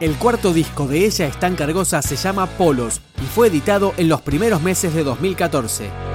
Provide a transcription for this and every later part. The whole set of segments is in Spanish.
El cuarto disco de ella, Están Cargosa, se llama Polos y fue editado en los primeros meses de 2014.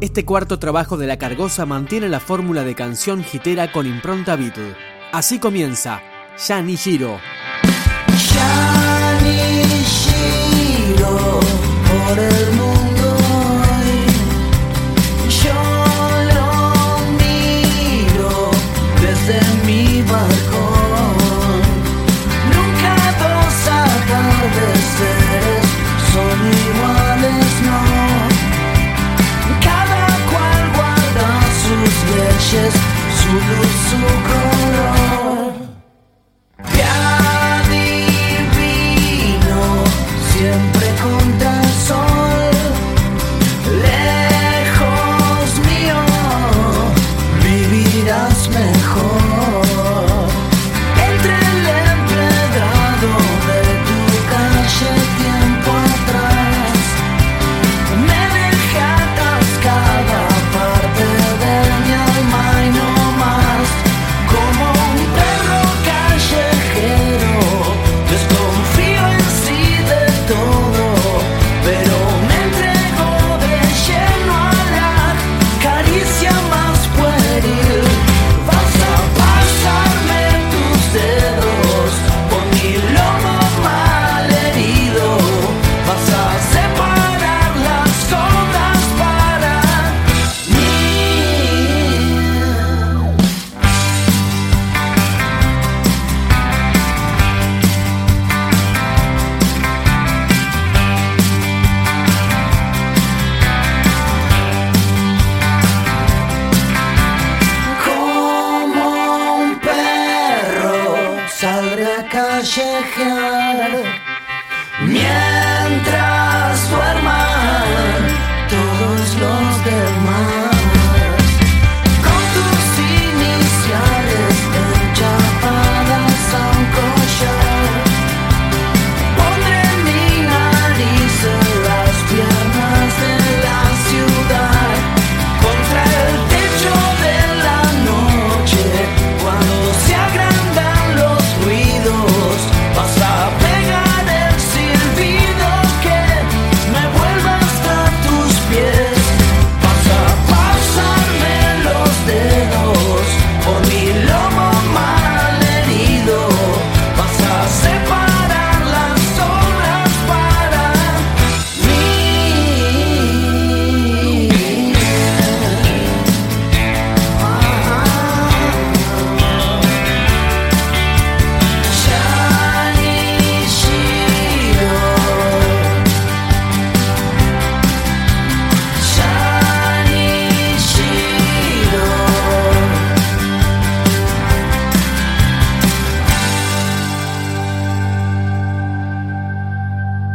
Este cuarto trabajo de La Cargosa mantiene la fórmula de canción hitera con impronta Beatle. Así comienza Ya ni Giro. நாடு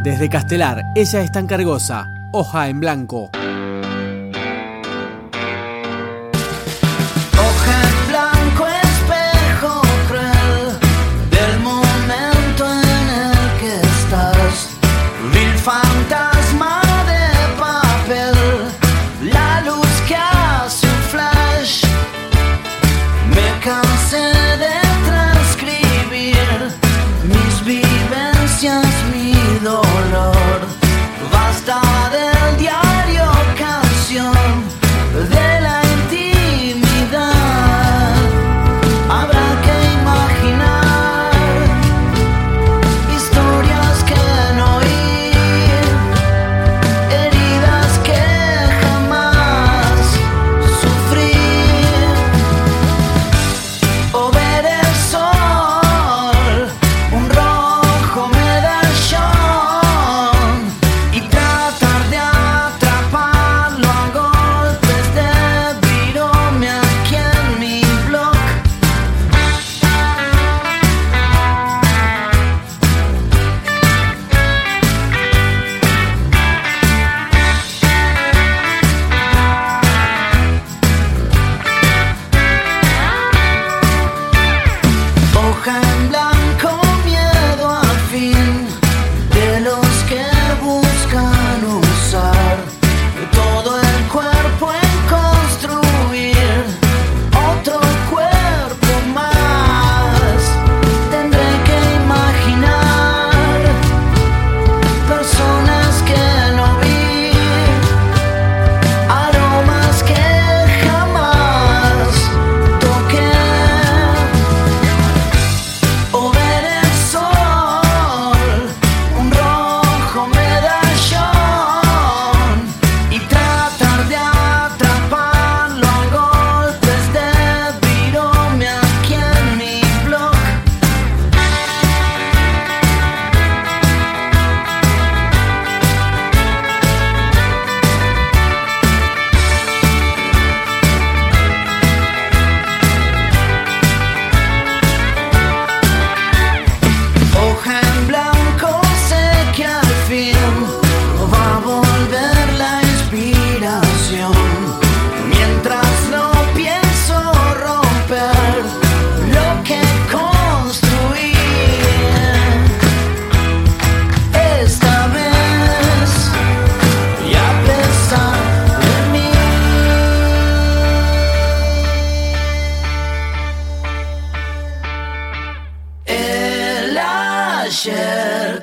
Desde Castelar, ella es tan cargosa, hoja en blanco.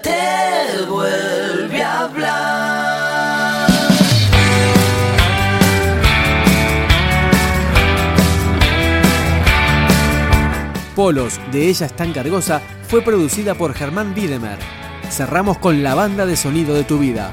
te vuelve a hablar. Polos, de ella es tan cargosa, fue producida por Germán Wiedemer. Cerramos con la banda de sonido de tu vida.